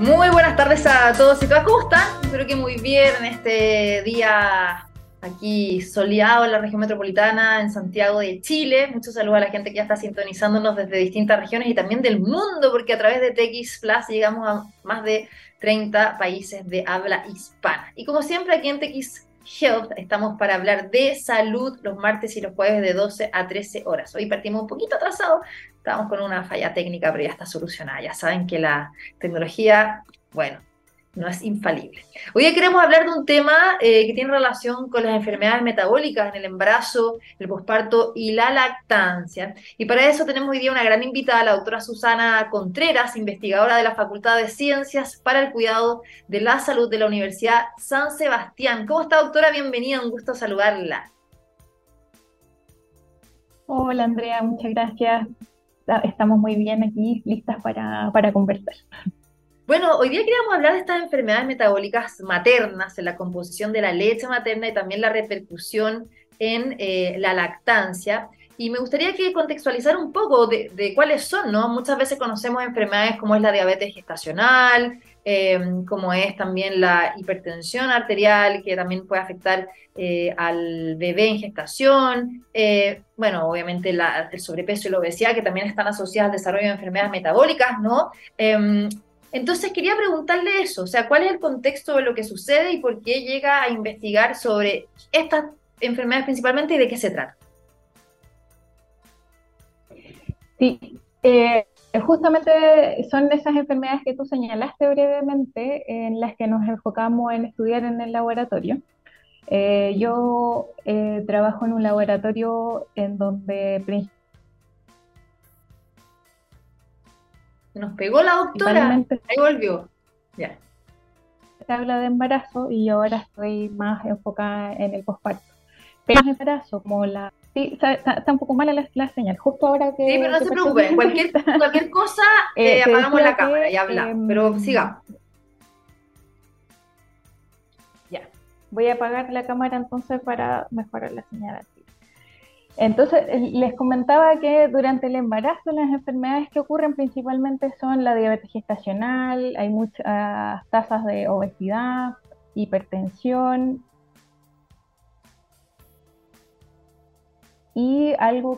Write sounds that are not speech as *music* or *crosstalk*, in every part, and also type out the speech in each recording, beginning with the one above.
Muy buenas tardes a todos y todas. ¿Cómo están? Espero que muy bien en este día aquí soleado en la región metropolitana, en Santiago de Chile. Muchos saludos a la gente que ya está sintonizándonos desde distintas regiones y también del mundo, porque a través de TX Plus llegamos a más de 30 países de habla hispana. Y como siempre, aquí en TX Health estamos para hablar de salud los martes y los jueves de 12 a 13 horas. Hoy partimos un poquito atrasado, estábamos con una falla técnica, pero ya está solucionada. Ya saben que la tecnología, bueno, no es infalible. Hoy queremos hablar de un tema eh, que tiene relación con las enfermedades metabólicas en el embarazo, el posparto y la lactancia. Y para eso tenemos hoy día una gran invitada, la doctora Susana Contreras, investigadora de la Facultad de Ciencias para el Cuidado de la Salud de la Universidad San Sebastián. ¿Cómo está, doctora? Bienvenida, un gusto saludarla. Hola, Andrea, muchas gracias. Estamos muy bien aquí, listas para, para conversar. Bueno, hoy día queríamos hablar de estas enfermedades metabólicas maternas, en la composición de la leche materna y también la repercusión en eh, la lactancia. Y me gustaría que contextualizar un poco de, cuáles son, ¿no? Muchas veces conocemos enfermedades como es la diabetes gestacional, em, como es también la hipertensión arterial, que también puede afectar eh, al bebé en gestación. Eh, bueno, obviamente el sobrepeso y la obesidad, que también están asociadas al desarrollo de enfermedades metabólicas, ¿no? Em, entonces quería preguntarle eso, o sea, ¿cuál es el contexto de lo que sucede y por qué llega a investigar sobre estas enfermedades principalmente y de qué se trata? Sí, eh, justamente son esas enfermedades que tú señalaste brevemente en las que nos enfocamos en estudiar en el laboratorio. Eh, yo eh, trabajo en un laboratorio en donde nos pegó la doctora. Ahí volvió. Ya. Se habla de embarazo y ahora estoy más enfocada en el posparto. Pero el embarazo, como la. Sí, está, un poco mala la, señal. Justo ahora que. Sí, pero no se preocupe. Cualquier, cualquier cosa, *laughs* eh, eh apagamos la cámara y habla. Em, pero siga. Ya. Voy a apagar la cámara entonces para mejorar la señal aquí. Entonces, les comentaba que durante el embarazo las enfermedades que ocurren principalmente son la diabetes gestacional, hay muchas tasas de obesidad, hipertensión y algo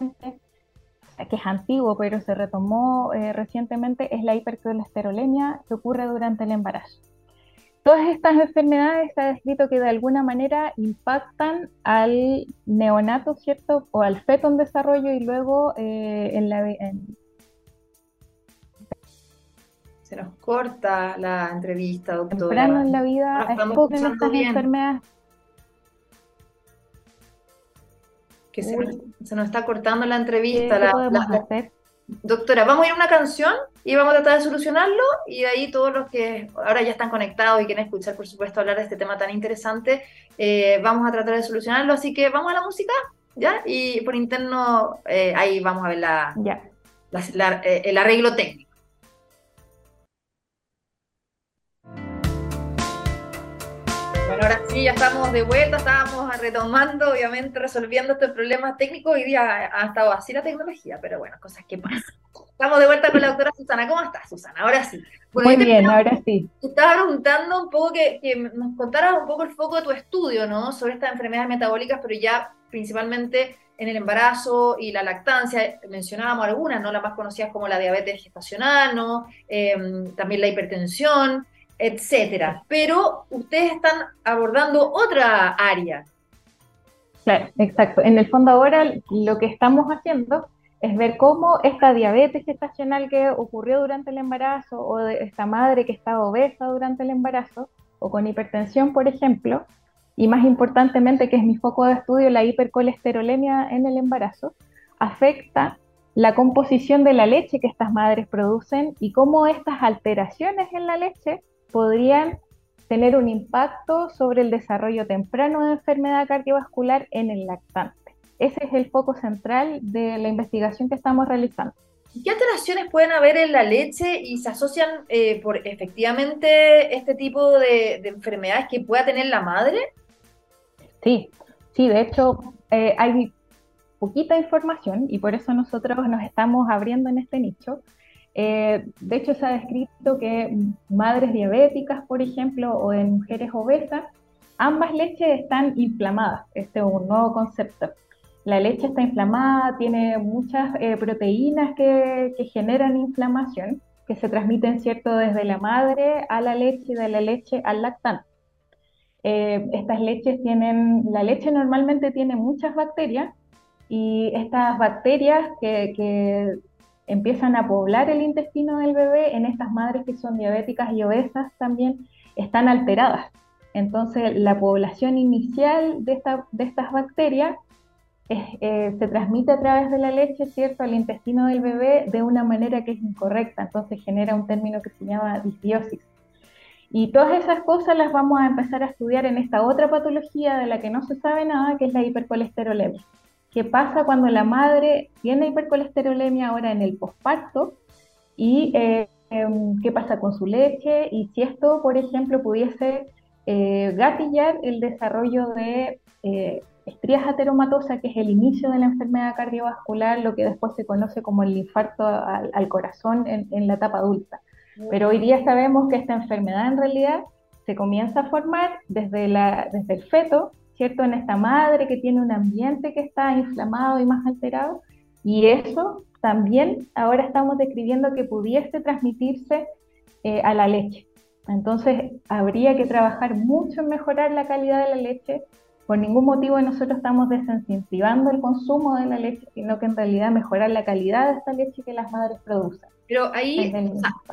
que es antiguo pero se retomó eh, recientemente es la hipercolesterolemia que ocurre durante el embarazo. Todas estas enfermedades está descrito que de alguna manera impactan al neonato, ¿cierto? O al feto en desarrollo y luego eh, en la... Se nos corta la entrevista, doctora. Temprano en la vida, es poco en estas enfermedades. Que se nos, está cortando la entrevista. ¿Qué podemos hacer? Doctora, vamos a ir a una canción y vamos a tratar de solucionarlo y ahí todos los que ahora ya están conectados y quieren escuchar, por supuesto, hablar de este tema tan interesante, eh, vamos a tratar de solucionarlo. Así que vamos a la música, ¿ya? Y por interno, eh, ahí vamos a ver la, eh, el arreglo técnico. Bueno, ahora sí, ya estamos de vuelta, estábamos retomando, obviamente, resolviendo estos problemas técnicos. Hoy día ha estado así la tecnología, pero bueno, cosas que pasan. Estamos de vuelta con la doctora Susana. ¿Cómo estás, Susana? Ahora sí. Muy bien, ahora sí. Te estaba preguntando un poco que, nos contaras un poco el foco de tu estudio, ¿no? Sobre estas enfermedades metabólicas, pero ya principalmente en el embarazo y la lactancia. Mencionábamos algunas, ¿no? Las más conocidas como la diabetes gestacional, ¿no? Em, también la hipertensión etcétera. Pero ustedes están abordando otra área. Claro, exacto. En el fondo ahora lo que estamos haciendo es ver cómo esta diabetes gestacional que ocurrió durante el embarazo o de esta madre que estaba obesa durante el embarazo o con hipertensión, por ejemplo, y más importantemente, que es mi foco de estudio, la hipercolesterolemia en el embarazo, afecta la composición de la leche que estas madres producen y cómo estas alteraciones en la leche podrían tener un impacto sobre el desarrollo temprano de enfermedad cardiovascular en el lactante. Ese es el foco central de la investigación que estamos realizando. ¿Qué alteraciones pueden haber en la leche y se asocian eh, por efectivamente este tipo de, enfermedades que pueda tener la madre? Sí, sí, de hecho eh, hay poquita información y por eso nosotros nos estamos abriendo en este nicho Eh, de hecho, se ha descrito que madres diabéticas, por ejemplo, o en mujeres obesas, ambas leches están inflamadas. Este es un nuevo concepto. La leche está inflamada, tiene muchas eh, proteínas que, generan inflamación, que se transmiten, ¿cierto?, desde la madre a la leche y de la leche al lactante. Eh, estas leches tienen, la leche normalmente tiene muchas bacterias y estas bacterias que empiezan a poblar el intestino del bebé en estas madres que son diabéticas y obesas también están alteradas. Entonces, la población inicial de, esta, de estas bacterias eh, se transmite a través de la leche, ¿cierto?, al intestino del bebé de una manera que es incorrecta. Entonces, genera un término que se llama disbiosis. Y todas esas cosas las vamos a empezar a estudiar en esta otra patología de la que no se sabe nada, que es la hipercolesterolemia. ¿Qué pasa cuando la madre tiene hipercolesterolemia ahora en el posparto? ¿Y eh, em, qué pasa con su leche? Y si esto, por ejemplo, pudiese eh, gatillar el desarrollo de eh, estrías ateromatosas, que es el inicio de la enfermedad cardiovascular, lo que después se conoce como el infarto al, corazón en la etapa adulta. Pero hoy día sabemos que esta enfermedad en realidad se comienza a formar desde, la, desde el feto, ¿cierto? En esta madre que tiene un ambiente que está inflamado y más alterado. Y eso también ahora estamos describiendo que pudiese transmitirse eh, a la leche. Entonces habría que trabajar mucho en mejorar la calidad de la leche. Por ningún motivo nosotros estamos desincentivando el consumo de la leche, sino que en realidad mejorar la calidad de esta leche que las madres producen. Pero ahí,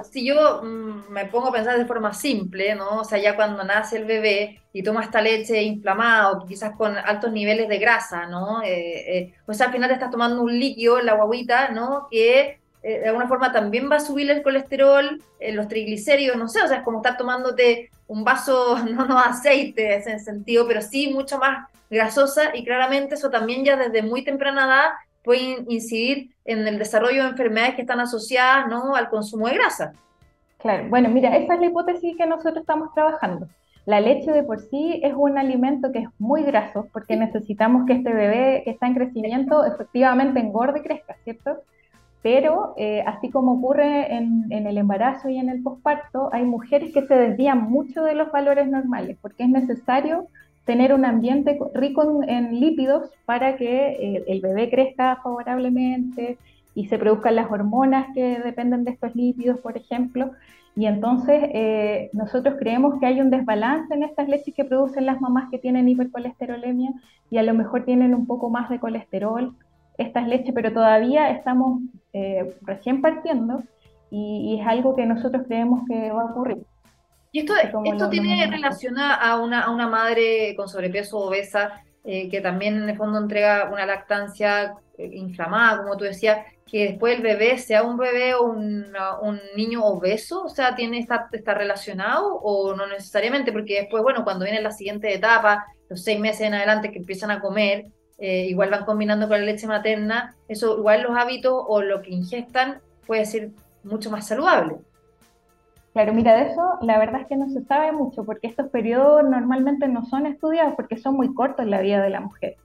si yo mm, me pongo a pensar de forma simple, ¿no? O sea, ya cuando nace el bebé y toma esta leche inflamada o quizás con altos niveles de grasa, ¿no? Eh, eh, pues al final te estás tomando un líquido, la guaguita, ¿no? Que eh, de alguna forma también va a subir el colesterol, los triglicéridos, no sé, o sea, es como estar tomándote un vaso, *laughs* no, no aceite en ese sentido, pero sí mucho más grasosa y claramente eso también ya desde muy temprana edad puede incidir en el desarrollo de enfermedades que están asociadas ¿no? al consumo de grasa. Claro, bueno, mira, esa es la hipótesis que nosotros estamos trabajando. La leche de por sí es un alimento que es muy graso porque necesitamos que este bebé que está en crecimiento efectivamente engorde y crezca, ¿cierto? Pero eh, así como ocurre en, en, el embarazo y en el posparto, hay mujeres que se desvían mucho de los valores normales porque es necesario tener un ambiente rico en, lípidos para que eh, el bebé crezca favorablemente y se produzcan las hormonas que dependen de estos lípidos, por ejemplo. Y entonces eh, nosotros creemos que hay un desbalance en estas leches que producen las mamás que tienen hipercolesterolemia y a lo mejor tienen un poco más de colesterol estas leches, pero todavía estamos eh, recién partiendo y, y es algo que nosotros creemos que va a ocurrir. Y esto, esto tiene relación a una, a una madre con sobrepeso obesa eh, que también en el fondo entrega una lactancia eh, inflamada, como tú decías, que después el bebé sea un bebé o un, un niño obeso, o sea, tiene está, está relacionado o no necesariamente, porque después, bueno, cuando viene la siguiente etapa, los seis meses en adelante que empiezan a comer, eh, igual van combinando con la leche materna, eso igual los hábitos o lo que ingestan puede ser mucho más saludable. Claro, mira, de eso la verdad es que no se sabe mucho porque estos periodos normalmente no son estudiados porque son muy cortos en la vida de la mujer.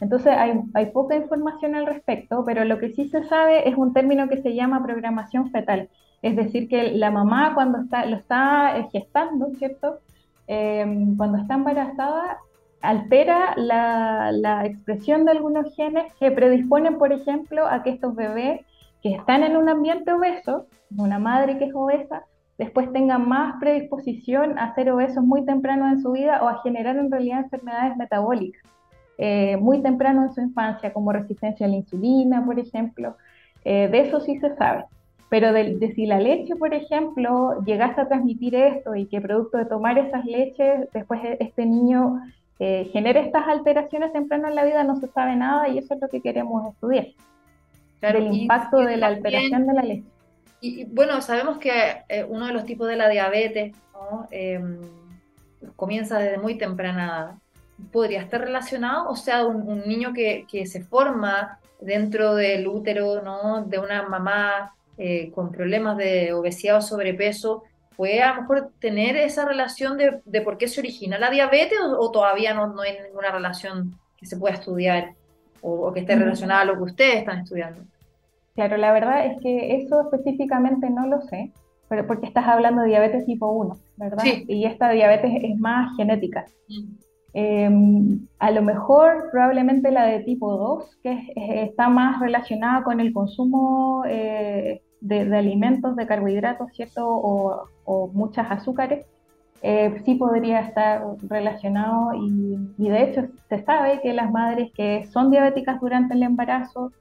Entonces hay, hay, poca información al respecto, pero lo que sí se sabe es un término que se llama programación fetal. Es decir, que la mamá cuando está, lo está eh, gestando, ¿cierto? Em, cuando está embarazada, altera la, la expresión de algunos genes que predisponen, por ejemplo, a que estos bebés que están en un ambiente obeso, una madre que es obesa, después tengan más predisposición a ser obesos muy temprano en su vida o a generar en realidad enfermedades metabólicas eh, muy temprano en su infancia, como resistencia a la insulina, por ejemplo. Eh, de eso sí se sabe. Pero de, si la leche, por ejemplo, llegase a transmitir esto y que producto de tomar esas leches, después e, este niño eh, genere estas alteraciones temprano en la vida, no se sabe nada y eso es lo que queremos estudiar. el impacto de la alteración de la leche. Y, bueno, sabemos que eh, uno de los tipos de la diabetes em, comienza desde muy temprana edad. ¿Podría estar relacionado? O sea, un, niño que, se forma dentro del útero ¿no? de una mamá eh, con problemas de obesidad o sobrepeso, ¿puede a lo mejor tener esa relación de, por qué se origina la diabetes o, todavía no, no, hay ninguna relación que se pueda estudiar o, o que esté mm. relacionada a lo que ustedes están estudiando? Claro, la verdad es que eso específicamente no lo sé, pero porque estás hablando de diabetes tipo 1, ¿verdad? Sí. Y esta diabetes es más genética. Mm. Em, a lo mejor probablemente la de tipo 2, que está más relacionada con el consumo eh, de, alimentos, de carbohidratos, ¿cierto? O, o muchas azúcares, eh, sí podría estar relacionado y, y, de hecho se sabe que las madres que son diabéticas durante el embarazo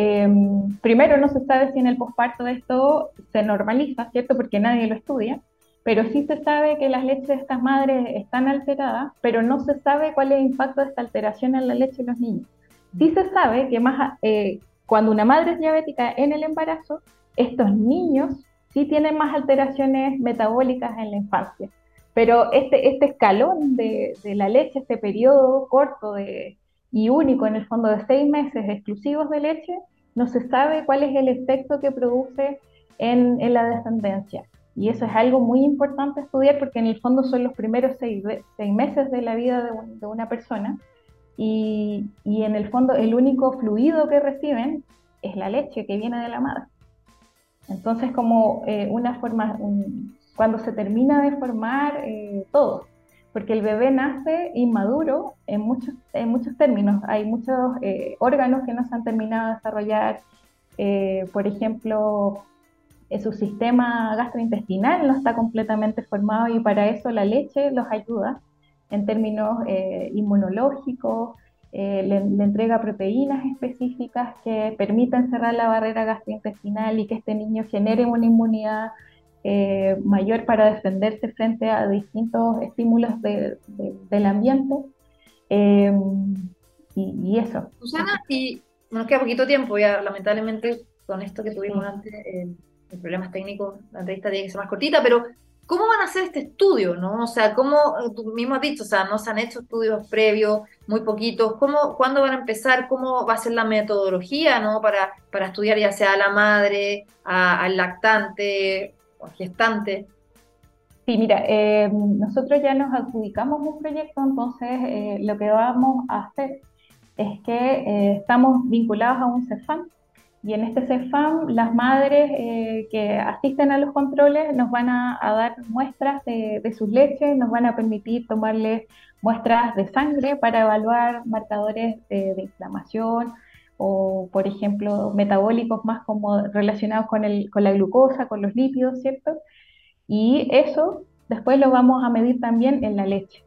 Em, primero, no se sabe si en el posparto esto se normaliza, ¿cierto? Porque nadie lo estudia, pero sí se sabe que las leches de estas madres están alteradas, pero no se sabe cuál es el impacto de esta alteración en la leche de los niños. Sí se sabe que más eh, cuando una madre es diabética en el embarazo, estos niños sí tienen más alteraciones metabólicas en la infancia. Pero este, este escalón de, de la leche, este periodo corto de, y único en el fondo de seis meses exclusivos de leche, no se sabe cuál es el efecto que produce en, la descendencia. Y eso es algo muy importante estudiar porque en el fondo son los primeros seis, meses de la vida de, una persona y, en el fondo el único fluido que reciben es la leche que viene de la madre. Entonces como eh, una forma, cuando se termina de formar eh, todo, porque el bebé nace inmaduro en muchos, en muchos términos. Hay muchos eh, órganos que no se han terminado de desarrollar. Eh, por ejemplo, eh, su sistema gastrointestinal no está completamente formado y para eso la leche los ayuda en términos inmunológicos, le, le, entrega proteínas específicas que permiten cerrar la barrera gastrointestinal y que este niño genere una inmunidad eh, mayor para defenderse frente a distintos estímulos del ambiente. Eh, y, eso. Susana, y nos queda poquito tiempo ya, lamentablemente, con esto que tuvimos antes, eh, el problemas técnicos, la entrevista tiene que ser más cortita, pero ¿cómo van a hacer este estudio? ¿no? O sea, ¿cómo, tú mismo has dicho, o sea, no se han hecho estudios previos, muy poquitos, ¿cómo, ¿cuándo van a empezar? ¿Cómo va a ser la metodología, ¿no? Para, para estudiar ya sea a la madre, al lactante, gestante. Sí, mira, eh, nosotros ya nos adjudicamos un proyecto, entonces eh, lo que vamos a hacer es que eh, estamos vinculados a un CEFAM y en este CEFAM las madres que asisten a los controles nos van a, dar muestras de, de, sus leches, nos van a permitir tomarles muestras de sangre para evaluar marcadores de inflamación, o, por ejemplo, metabólicos más como relacionados con, el, con la glucosa, con los lípidos, ¿cierto? Y eso después lo vamos a medir también en la leche.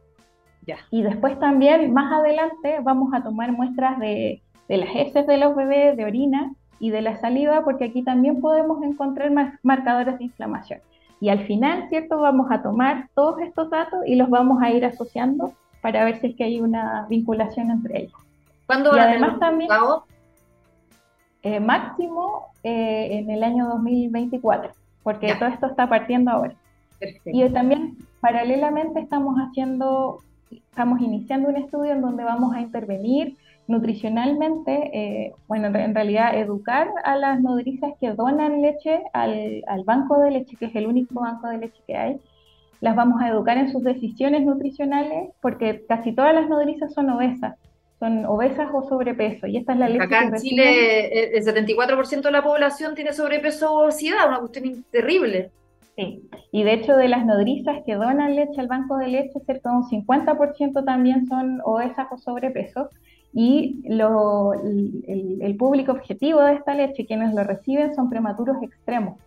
Ya. Y después también, más adelante, vamos a tomar muestras de, de las heces de los bebés, de orina y de la saliva, porque aquí también podemos encontrar marcadores de inflamación. Y al final, ¿cierto? Vamos a tomar todos estos datos y los vamos a ir asociando para ver si es que hay una vinculación entre ellos. ¿Cuándo y además también, eh, máximo eh, en el año 2024, porque todo esto está partiendo ahora. Y también paralelamente estamos haciendo, estamos iniciando un estudio en donde vamos a intervenir nutricionalmente, eh, bueno, en realidad educar a las nodrizas que donan leche al, al, banco de leche, que es el único banco de leche que hay. Las vamos a educar en sus decisiones nutricionales porque casi todas las nodrizas son obesas son obesas o sobrepeso. Y esta es la leche Acá en Chile el 74% de la población tiene sobrepeso o obesidad, una cuestión terrible. Sí, y de hecho de las nodrizas que donan leche al banco de leche, cerca de un 50% también son obesas o sobrepeso. Y lo, el, el, público objetivo de esta leche, quienes lo reciben, son prematuros extremos,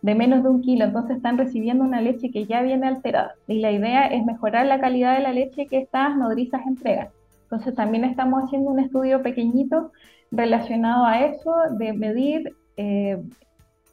de menos de un kilo. Entonces están recibiendo una leche que ya viene alterada. Y la idea es mejorar la calidad de la leche que estas nodrizas entregan. Entonces también estamos haciendo un estudio pequeñito relacionado a eso, de medir eh,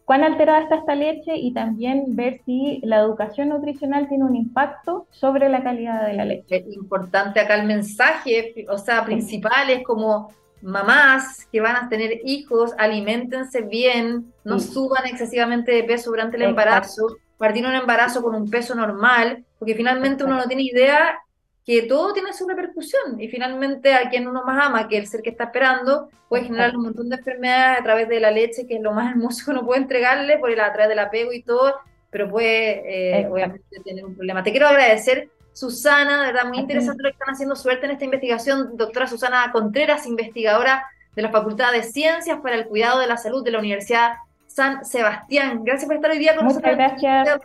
cuán alterada está esta leche y también ver si la educación nutricional tiene un impacto sobre la calidad de la leche. Es importante acá el mensaje, o sea, principal es como mamás que van a tener hijos, alimentense bien, no suban excesivamente de peso durante el embarazo, partir un embarazo con un peso normal, porque finalmente uno no tiene idea que todo tiene su repercusión y finalmente a quien uno más ama, que el ser que está esperando, puede generar un montón de enfermedades a través de la leche, que es lo más *laughs* hermoso que uno puede entregarle, por el, a través del apego y todo, pero puede eh, obviamente tener un problema. Te quiero agradecer, Susana, de verdad muy interesante lo que están haciendo, suerte en esta investigación, doctora Susana Contreras, investigadora de la Facultad de Ciencias para el Cuidado de la Salud de la Universidad San Sebastián. Gracias por estar hoy día con nosotros. Muchas gracias.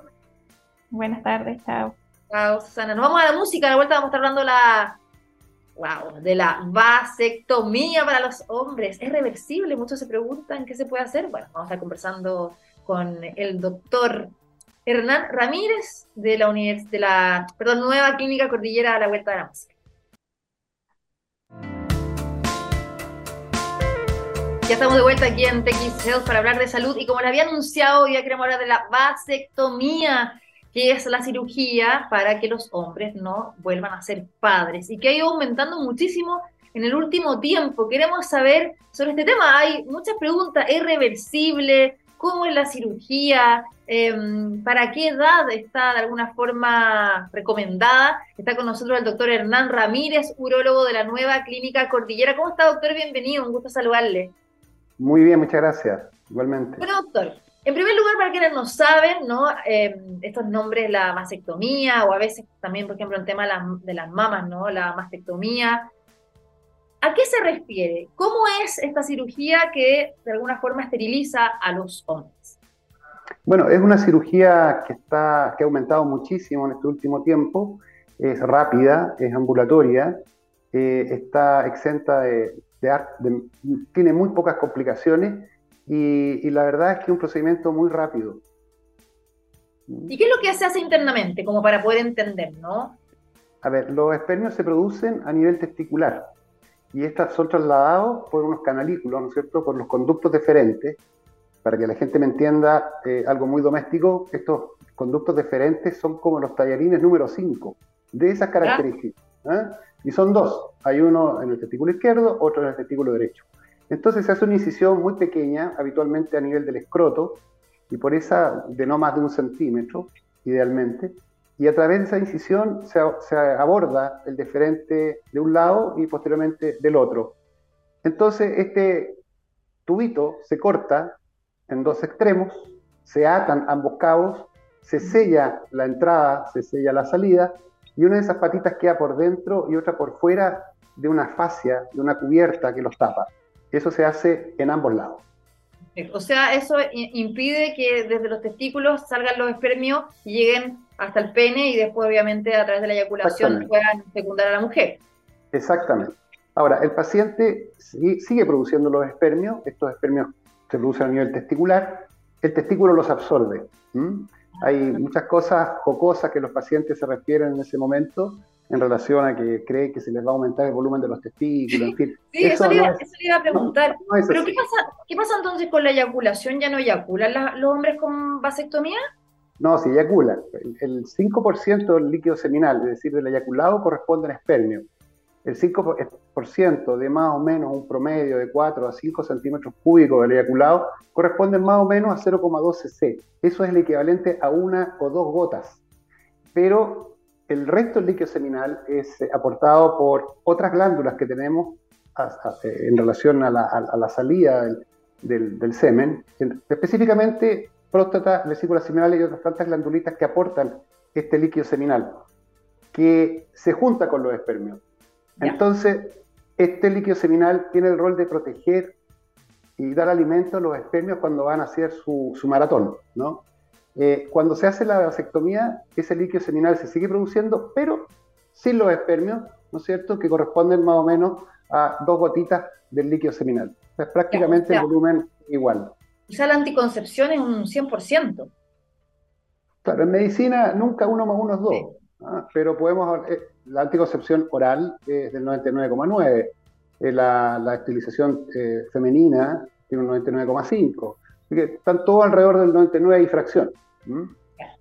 Buenas tardes, chao. Chao, Susana. Nos vamos a la música, a la vuelta vamos a estar hablando la, wow, de la vasectomía para los hombres. ¿Es reversible? Muchos se preguntan qué se puede hacer. Bueno, vamos a estar conversando con el doctor Hernán Ramírez de la, de la perdón, Nueva Clínica Cordillera a la Vuelta de la Música. Ya estamos de vuelta aquí en TX Health para hablar de salud y como le había anunciado, hoy día queremos hablar de la vasectomía, que es la cirugía para que los hombres no vuelvan a ser padres y que ha ido aumentando muchísimo en el último tiempo. Queremos saber sobre este tema. Hay muchas preguntas. ¿Es reversible? ¿Cómo es la cirugía? Em, ¿Para qué edad está de alguna forma recomendada? Está con nosotros el doctor Hernán Ramírez, urólogo de la nueva clínica Cordillera. ¿Cómo está, doctor? Bienvenido, un gusto saludarle. Muy bien, muchas gracias. Igualmente. Bueno, doctor, en primer lugar, para quienes no saben, ¿no? Em, estos nombres, la mastectomía, o a veces también, por ejemplo, el tema de las, mamas, ¿no? La mastectomía. ¿A qué se refiere? ¿Cómo es esta cirugía que de alguna forma esteriliza a los hombres? Bueno, es una cirugía que, está, que ha aumentado muchísimo en este último tiempo. Es rápida, es ambulatoria, eh, está exenta de, tiene muy pocas complicaciones y, la verdad es que es un procedimiento muy rápido. ¿Y qué es lo que se hace internamente, como para poder entender, no? A ver, los espermios se producen a nivel testicular y estos son trasladados por unos canalículos, ¿no es cierto?, por los conductos deferentes. Para que la gente me entienda eh, algo muy doméstico, estos conductos deferentes son como los tallarines número 5, de esas características. ¿eh? Y son dos, hay uno en el testículo izquierdo, otro en el testículo derecho. Entonces se hace una incisión muy pequeña, habitualmente a nivel del escroto, y por esa de no más de un centímetro, idealmente, y a través de esa incisión se, aborda el deferente de un lado y posteriormente del otro. Entonces este tubito se corta en dos extremos, se atan ambos cabos, se sella la entrada, se sella la salida, y una de esas patitas queda por dentro y otra por fuera de una fascia, de una cubierta que los tapa. Eso se hace en ambos lados. O sea, eso impide que desde los testículos salgan los espermios y lleguen hasta el pene y después, obviamente, a través de la eyaculación puedan fecundar a la mujer. Exactamente. Ahora, el paciente sigue produciendo los espermios, estos espermios se producen a nivel testicular, el testículo los absorbe. Hay muchas cosas jocosas que los pacientes se refieren en ese momento en relación a que cree que se les va a aumentar el volumen de los testículos, en fin. Sí, eso, le, iba, a preguntar. Pero ¿qué pasa, ¿qué pasa entonces con la eyaculación? ¿Ya no eyaculan los hombres con vasectomía? No, sí eyaculan. El 5% del líquido seminal, es decir, del eyaculado, corresponde al espermio el 5% de más o menos un promedio de 4 a 5 centímetros cúbicos del eyaculado corresponde más o menos a 0,2 cc. Eso es el equivalente a una o dos gotas. Pero el resto del líquido seminal es eh, aportado por otras glándulas que tenemos eh, en relación a la, salida del, semen, específicamente próstata, vesícula seminal y otras tantas glandulitas que aportan este líquido seminal, que se junta con los espermios. Entonces, este líquido seminal tiene el rol de proteger y dar alimento a los espermios cuando van a hacer su, maratón, ¿no? Eh, cuando se hace la vasectomía, ese líquido seminal se sigue produciendo, pero sin los espermios, ¿no es cierto?, que corresponden más o menos a dos gotitas del líquido seminal. es prácticamente el volumen igual. Sea, la anticoncepción es un 100%. Claro, en medicina nunca uno más uno es dos. Pero podemos, eh, la anticoncepción oral es del 99,9, eh, la, la, estilización eh, femenina tiene un 99,5, así que están todos alrededor del 99 y fracción.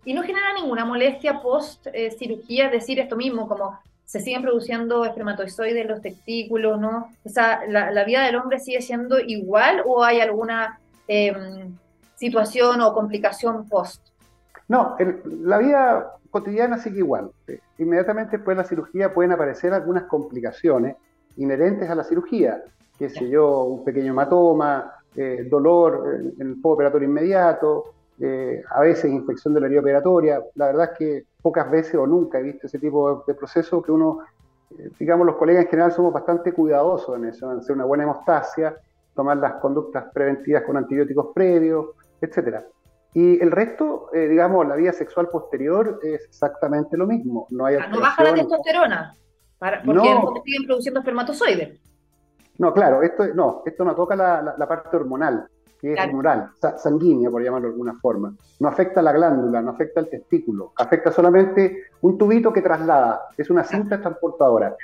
Y no genera ninguna molestia post cirugía, es decir, esto mismo, como se siguen produciendo espermatozoides en los testículos, ¿no? O sea, la, vida del hombre sigue siendo igual o hay alguna em, situación o complicación post? No, la vida cotidiana sigue igual. Inmediatamente después de la cirugía pueden aparecer algunas complicaciones inherentes a la cirugía, qué sé yo, un pequeño hematoma, eh, dolor en el operatorio inmediato, eh, a veces infección de la herida operatoria. La verdad es que pocas veces o nunca he visto ese tipo de, proceso que uno eh, digamos, los colegas en general somos bastante cuidadosos en eso, en hacer una buena hemostasia, tomar las conductas preventivas con antibióticos previos, etcétera. Y el resto, eh, digamos, la vida sexual posterior es exactamente lo mismo. No, hay no baja la testosterona, porque no. siguen produciendo espermatozoides. No, claro, esto no, esto no toca la, la, parte hormonal, que es hormonal, sanguínea, por llamarlo de alguna forma. No afecta la glándula, no afecta el testículo, afecta solamente un tubito que traslada, es una cinta transportadora.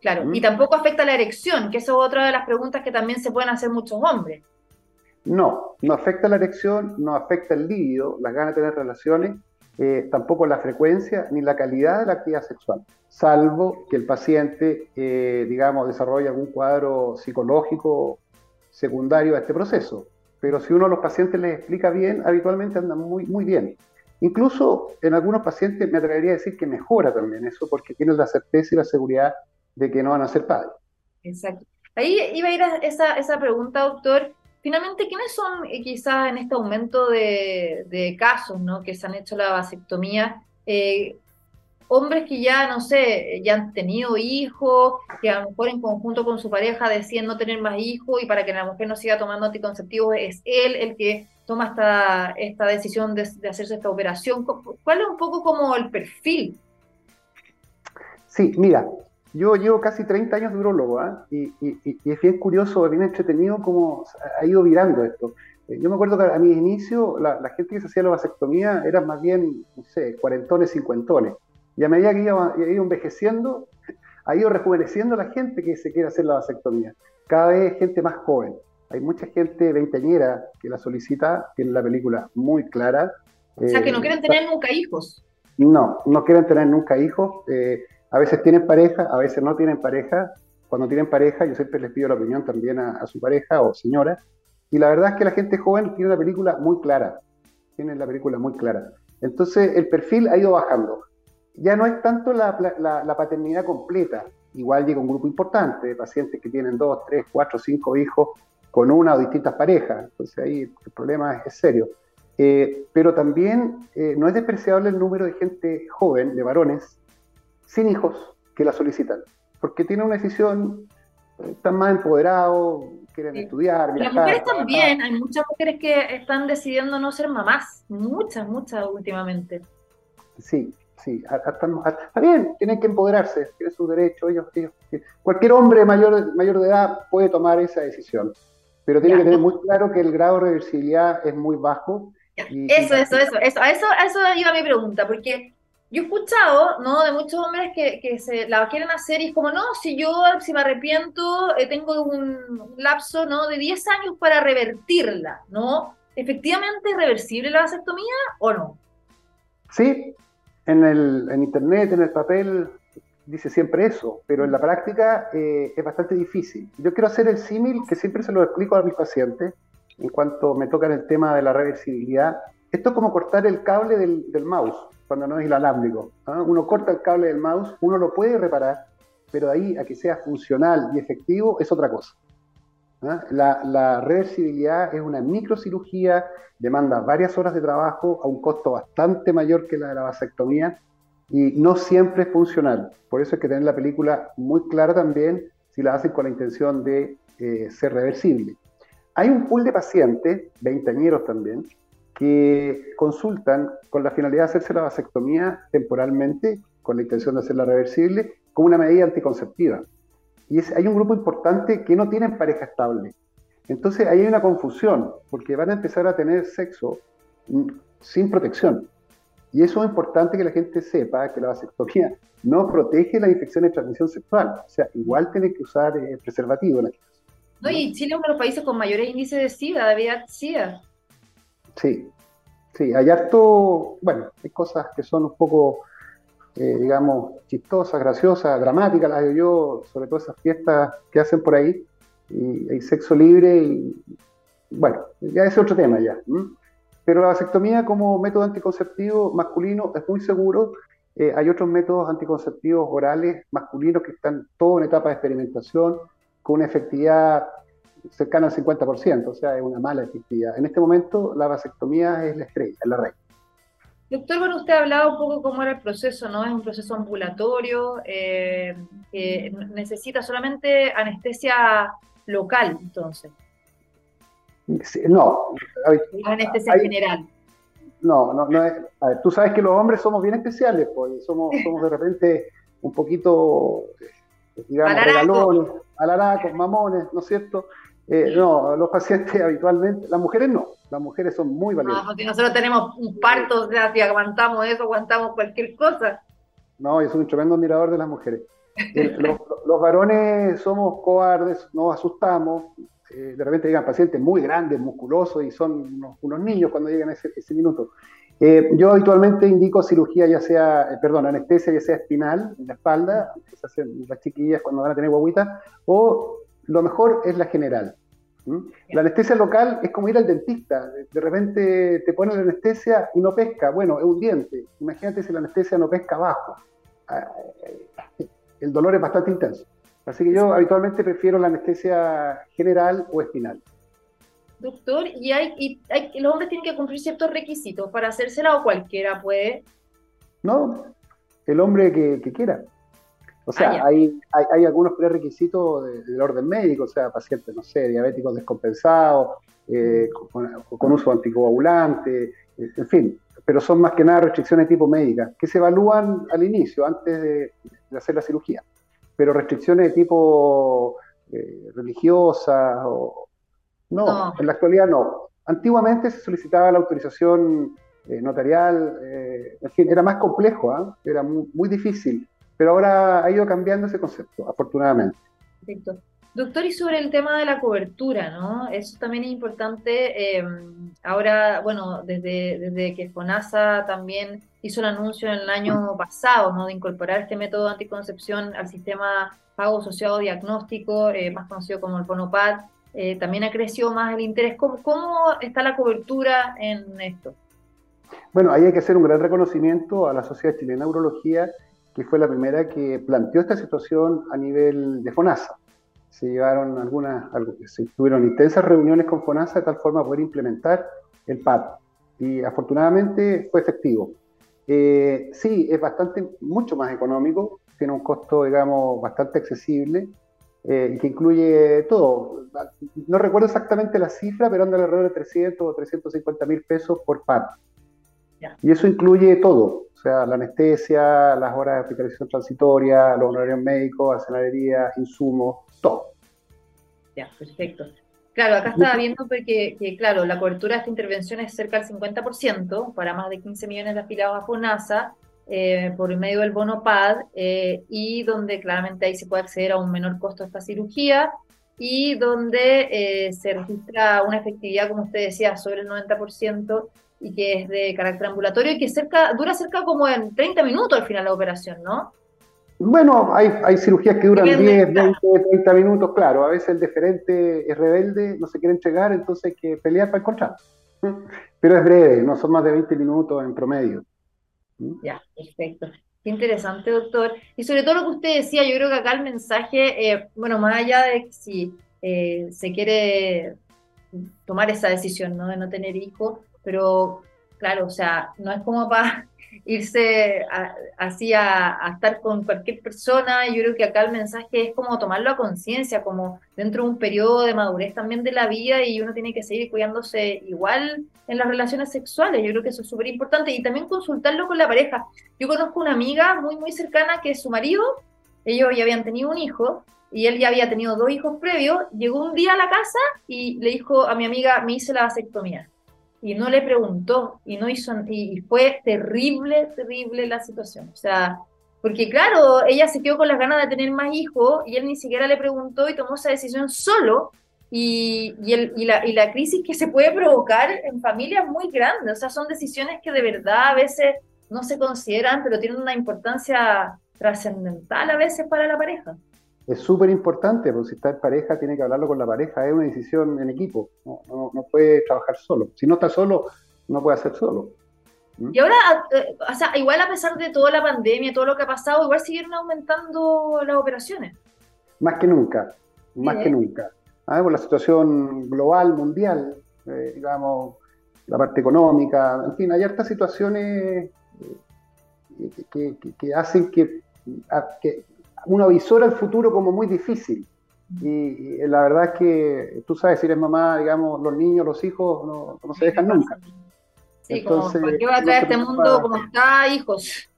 Claro, ¿Mm? y tampoco afecta la erección, que eso es otra de las preguntas que también se pueden hacer muchos hombres. No, no afecta la erección, no afecta el líbido, las ganas de tener relaciones, eh, tampoco la frecuencia ni la calidad de la actividad sexual, salvo que el paciente, eh, digamos, desarrolle algún cuadro psicológico secundario a este proceso. Pero si uno de los pacientes les explica bien, habitualmente anda muy, muy bien. Incluso en algunos pacientes me atrevería a decir que mejora también eso porque tienen la certeza y la seguridad de que no van a ser padres. Exacto. Ahí iba a ir a esa, esa pregunta, doctor. Finalmente, ¿quiénes son eh, quizás en este aumento de, casos ¿no? que se han hecho la vasectomía? Eh, hombres que ya, no sé, ya han tenido hijos, que a lo mejor en conjunto con su pareja deciden no tener más hijos y para que la mujer no siga tomando anticonceptivos es él el que toma esta, esta decisión de, de hacerse esta operación. ¿Cuál es un poco como el perfil? Sí, mira, yo llevo casi 30 años de urologo ¿ah? y, es bien curioso, bien entretenido cómo ha ido virando esto. Eh, yo me acuerdo que a mi inicio la, gente que se hacía la vasectomía era más bien, no sé, cuarentones, cincuentones. Y a medida que iba, ido envejeciendo, *laughs* ha ido rejuveneciendo la gente que se quiere hacer la vasectomía. Cada vez gente más joven. Hay mucha gente veinteañera que la solicita, tiene la película muy clara. O sea, que no eh, quieren tener nunca hijos. No, no quieren tener nunca hijos. Eh, a veces tienen pareja, a veces no tienen pareja. Cuando tienen pareja, yo siempre les pido la opinión también a, su pareja o señora. Y la verdad es que la gente joven tiene una película muy clara. Tiene la película muy clara. Entonces el perfil ha ido bajando. Ya no es tanto la, la, paternidad completa. Igual llega un grupo importante de pacientes que tienen dos, tres, cuatro, cinco hijos con una o distintas parejas. Entonces ahí el problema es, serio. Eh, pero también eh, no es despreciable el número de gente joven, de varones, sin hijos que la solicitan, porque tienen una decisión, eh, están más empoderados, quieren estudiar. Las mujeres también, hay muchas mujeres que están decidiendo no ser mamás, muchas, muchas últimamente. Sí, sí, está bien, tienen que empoderarse, tienen sus derechos, ellos, ellos, cualquier hombre mayor, mayor de edad puede tomar esa decisión, pero tiene que tener muy claro que el grado de reversibilidad es muy bajo. eso, eso, eso, eso, a eso, a eso iba mi pregunta, porque yo he escuchado, ¿no? De muchos hombres que, se la quieren hacer y es como, no, si yo, si me arrepiento, eh, tengo un, lapso, ¿no? De 10 años para revertirla, ¿no? ¿Efectivamente es reversible la vasectomía o no? Sí, en, el, en internet, en el papel, dice siempre eso, pero en la práctica eh, es bastante difícil. Yo quiero hacer el símil que siempre se lo explico a mis pacientes en cuanto me toca el tema de la reversibilidad. Esto es como cortar el cable del, del mouse cuando no es inalámbrico. ¿ah? Uno corta el cable del mouse, uno lo puede reparar, pero ahí a que sea funcional y efectivo es otra cosa. ¿ah? La, reversibilidad es una microcirugía, demanda varias horas de trabajo a un costo bastante mayor que la de la vasectomía y no siempre es funcional. Por eso hay que tener la película muy clara también si la hacen con la intención de eh, ser reversible. Hay un pool de pacientes, veinteañeros también, que consultan con la finalidad de hacerse la vasectomía temporalmente, con la intención de hacerla reversible, como una medida anticonceptiva. Y hay un grupo importante que no tienen pareja estable. Entonces ahí hay una confusión, porque van a empezar a tener sexo mm, sin protección. Y eso es importante que la gente sepa que la vasectomía no protege la infección de transmisión sexual. O sea, igual tiene que usar eh, preservativo en caso. No, y Chile es uno de los países con mayores índices de SIDA, de VIH-SIDA. Sí, sí, hay harto, bueno, hay cosas que son un poco, eh, digamos, chistosas, graciosas, dramáticas, las digo yo, sobre todo esas fiestas que hacen por ahí, y hay sexo libre, y bueno, ya es otro tema ya. Pero la vasectomía como método anticonceptivo masculino es muy seguro. Eh, hay otros métodos anticonceptivos orales masculinos que están todo en etapa de experimentación, con una efectividad cercana al 50%, o sea, es una mala efectividad. En este momento la vasectomía es la estrella, es la reina. Doctor, bueno, usted ha hablado un poco cómo era el proceso, ¿no? Es un proceso ambulatorio eh, que necesita solamente anestesia local, entonces. no. anestesia general. No, no, no es, a ver, tú sabes que los hombres somos bien especiales, pues somos, *laughs* somos de repente un poquito, digamos, regalones, alaracos, mamones, ¿no es cierto? Eh, no, los pacientes *laughs* habitualmente, las mujeres no, las mujeres son muy valiosas. No, si nosotros tenemos un parto, o sea, si aguantamos eso, aguantamos cualquier cosa. No, yo soy un tremendo admirador de las mujeres. Eh, *laughs* los, varones somos cobardes, nos asustamos, eh, de repente llegan pacientes muy grandes, musculosos y son unos, niños cuando llegan a ese, minuto. yo habitualmente indico cirugía, ya sea, perdón, anestesia, ya sea espinal, en la espalda, que se hacen las chiquillas cuando van a tener guaguita, o lo mejor es la general. La anestesia local es como ir al dentista. De repente te ponen la anestesia y no pesca. Bueno, es un diente. Imagínate si la anestesia no pesca abajo. Ah, el dolor es bastante intenso. Así que yo habitualmente prefiero la anestesia general o espinal. Doctor, ¿y, hay, y hay, los hombres tienen que cumplir ciertos requisitos para hacérsela o cualquiera puede? No, el hombre que quiera. O sea, ah, hay, hay, algunos prerequisitos del orden médico, o sea, pacientes, no sé, diabéticos descompensados, eh, con, uso anticoagulante, eh, en fin, pero son más que nada restricciones tipo médica, que se evalúan al inicio, antes de, hacer la cirugía. Pero restricciones de tipo eh, religiosa o... No, en la actualidad no. Antiguamente se solicitaba la autorización notarial, en fin, era más complejo, ¿ah? era muy difícil pero ahora ha ido cambiando ese concepto, afortunadamente. Perfecto. Doctor, y sobre el tema de la cobertura, ¿no? Eso también es importante. Em, ahora, bueno, desde, desde que FONASA también hizo el anuncio en el año pasado, ¿no? De incorporar este método de anticoncepción al sistema pago asociado diagnóstico, eh, más conocido como el PONOPAD, eh, también ha crecido más el interés. ¿Cómo, ¿Cómo está la cobertura en esto? Bueno, ahí hay que hacer un gran reconocimiento a la Sociedad Chilena de Urología que fue la primera que planteó esta situación a nivel de FONASA. Se llevaron algunas, se tuvieron intensas reuniones con FONASA de tal forma poder implementar el PAD. Y afortunadamente fue efectivo. Eh, sí, es bastante, mucho más económico, tiene un costo, digamos, bastante accesible eh, que incluye todo. No recuerdo exactamente la cifra, pero anda alrededor de 300 o 350 mil pesos por Y eso incluye todo, o sea, la anestesia, las horas de hospitalización transitoria, los honorarios médicos, aceleraría, insumos, todo. Ya, perfecto. Claro, acá estaba viendo porque, que, claro, la cobertura de esta intervención es cerca del 50% para más de 15 millones de afiliados a FONASA eh, por medio del bono PAD eh, y donde claramente ahí se puede acceder a un menor costo de esta cirugía y donde eh, se registra una efectividad, como usted decía, sobre el 90% y que es de carácter ambulatorio y que cerca, dura cerca como en 30 minutos al final la operación, ¿no? Bueno, hay, hay cirugías que duran 10, 20, 30 minutos, claro. A veces el deferente es rebelde, no se quiere entregar, entonces hay que pelear para encontrar. Pero es breve, no son más de 20 minutos en promedio. Ya, perfecto. Qué interesante, doctor. Y sobre todo lo que usted decía, yo creo que acá el mensaje, eh, bueno, más allá de si eh, se quiere tomar esa decisión, ¿no? De no tener hijos, pero claro, o sea, no es como para *laughs* irse así a, estar con cualquier persona. Yo creo que acá el mensaje es como tomarlo a conciencia, como dentro de un periodo de madurez también de la vida y uno tiene que seguir cuidándose igual en las relaciones sexuales. Yo creo que eso es súper importante y también consultarlo con la pareja. Yo conozco una amiga muy, muy cercana que su marido, ellos ya habían tenido un hijo y él ya había tenido dos hijos previos, llegó un día a la casa y le dijo a mi amiga, me hice la vasectomía y no le preguntó y no hizo y, fue terrible, terrible la situación. O sea, porque claro, ella se quedó con las ganas de tener más hijos y él ni siquiera le preguntó y tomó esa decisión solo. Y, y, el, y, la, y la crisis que se puede provocar en familias muy grande. O sea, son decisiones que de verdad a veces no se consideran, pero tienen una importancia trascendental a veces para la pareja es súper importante, porque si está en pareja, tiene que hablarlo con la pareja, es una decisión en equipo, no, no, puede trabajar solo. Si no está solo, no puede hacer solo. ¿Mm? Y ahora, eh, o sea, igual a pesar de toda la pandemia, todo lo que ha pasado, igual siguieron aumentando las operaciones. Más que nunca, más que nunca. Ah, por la situación global, mundial, eh, digamos, la parte económica, en fin, hay hartas situaciones que, que, hacen que, que uno visora el futuro como muy difícil. Y, la verdad es que tú sabes, si eres mamá, digamos, los niños, los hijos no, no se dejan nunca. Sí, Entonces, como, qué va a traer este mundo como está, hijos?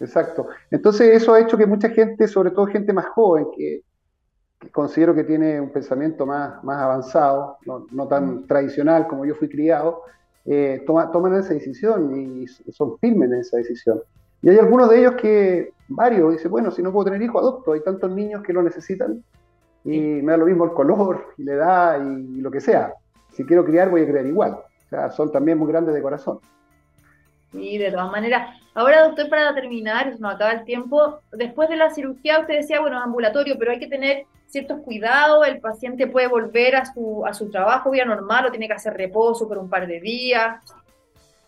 Exacto. Entonces eso ha hecho que mucha gente, sobre todo gente más joven, que, considero que tiene un pensamiento más, más avanzado, no, no tan mm. tradicional como yo fui criado, eh, toma, toman esa decisión y son firmes en esa decisión. Y hay algunos de ellos que, varios, dicen, bueno, si no puedo tener hijo, adopto. Hay tantos niños que lo necesitan y me da lo mismo el color, y la edad y lo que sea. Si quiero criar, voy a criar igual. O sea, son también muy grandes de corazón. Sí, de todas maneras. Ahora, doctor, para terminar, nos acaba el tiempo. Después de la cirugía, usted decía, bueno, ambulatorio, pero hay que tener ciertos cuidados. El paciente puede volver a su, a su trabajo vía normal o tiene que hacer reposo por un par de días.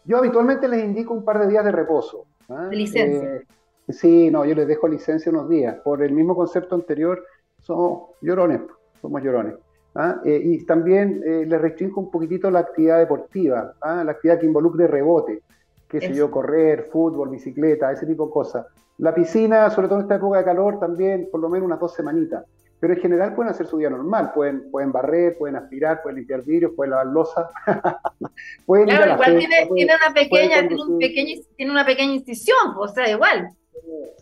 Yo habitualmente les indico un par de días de reposo. ¿Ah? Licencia. Eh, sí, no, yo les dejo licencia unos días. Por el mismo concepto anterior, somos llorones, somos llorones. ¿ah? Eh, y también eh, les restringo un poquitito la actividad deportiva, ¿ah? la actividad que involucre rebote, qué sé yo, correr, fútbol, bicicleta, ese tipo de cosas. La piscina, sobre todo en esta época de calor, también por lo menos unas dos semanitas. Pero en general pueden hacer su día normal, pueden, pueden barrer, pueden aspirar, pueden limpiar vidrios, pueden lavar losa. *laughs* pueden claro, igual tiene, tiene, una pequeña, tiene, un pequeño, tiene una pequeña incisión, o sea, igual.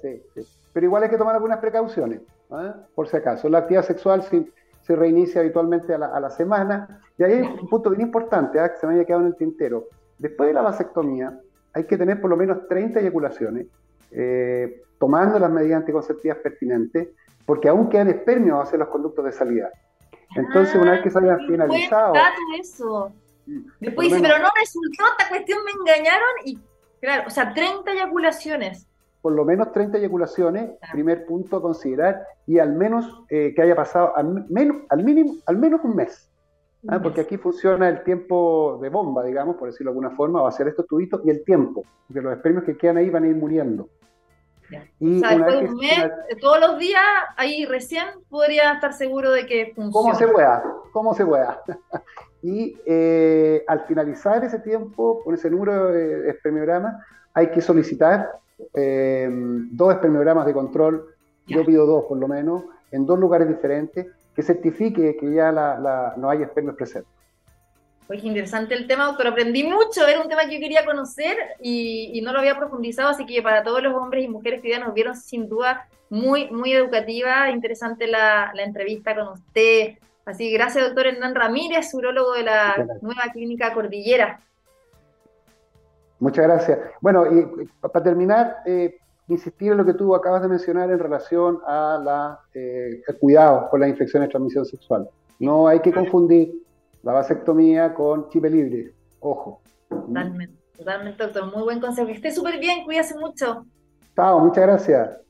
Sí, sí. Pero igual hay que tomar algunas precauciones, ¿ah? por si acaso. La actividad sexual se, se reinicia habitualmente a la, a la, semana. Y ahí hay un punto bien importante, ¿ah? que se me haya quedado en el tintero. Después de la vasectomía, hay que tener por lo menos 30 eyaculaciones, eh, tomando las medidas anticonceptivas pertinentes porque aún quedan espermios hacia los conductos de salida. Entonces, una vez que se haya finalizado... eso. Después dice, pero no resultó, esta cuestión me engañaron y, claro, o sea, 30 eyaculaciones. Por lo menos 30 eyaculaciones, primer punto a considerar, y al menos eh, que haya pasado al, menos, al, mínimo, al menos un mes. ¿ah? Porque aquí funciona el tiempo de bomba, digamos, por decirlo de alguna forma, va a ser estos tubitos y el tiempo, porque los espermios que quedan ahí van a ir muriendo. Y o sea, después de un mes, todos los días, ahí recién podría estar seguro de que funciona. ¿Cómo se pueda? ¿Cómo se pueda? *laughs* y eh, al finalizar ese tiempo, con ese número de espermiogramas, hay que solicitar eh, dos espermiogramas de control, yo pido dos por lo menos, en dos lugares diferentes, que certifique que ya la, no hay espermios presentes. Pues interesante el tema, doctor. Aprendí mucho, era un tema que yo quería conocer y, no lo había profundizado, así que para todos los hombres y mujeres que ya nos vieron, sin duda, muy, muy educativa, interesante la, entrevista con usted. Así que gracias, doctor Hernán Ramírez, urologo de la nueva clínica Cordillera. Muchas gracias. Bueno, y para terminar, eh, insistir en lo que tú acabas de mencionar en relación a la eh, cuidado con las infecciones de transmisión sexual. No hay que confundir la vasectomía con chip libre. Ojo. Totalmente, totalmente, doctor. Muy buen consejo. Que esté súper bien, cuídese mucho. Chao, muchas gracias.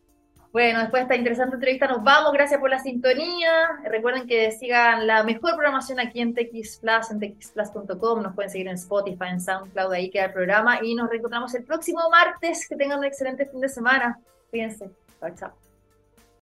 Bueno, después de esta interesante entrevista nos vamos. Gracias por la sintonía. Recuerden que sigan la mejor programación aquí en TX Plus, en txplus.com. Nos pueden seguir en Spotify, en SoundCloud, ahí queda el programa. Y nos reencontramos el próximo martes. Que tengan un excelente fin de semana. Cuídense. Chao, chao.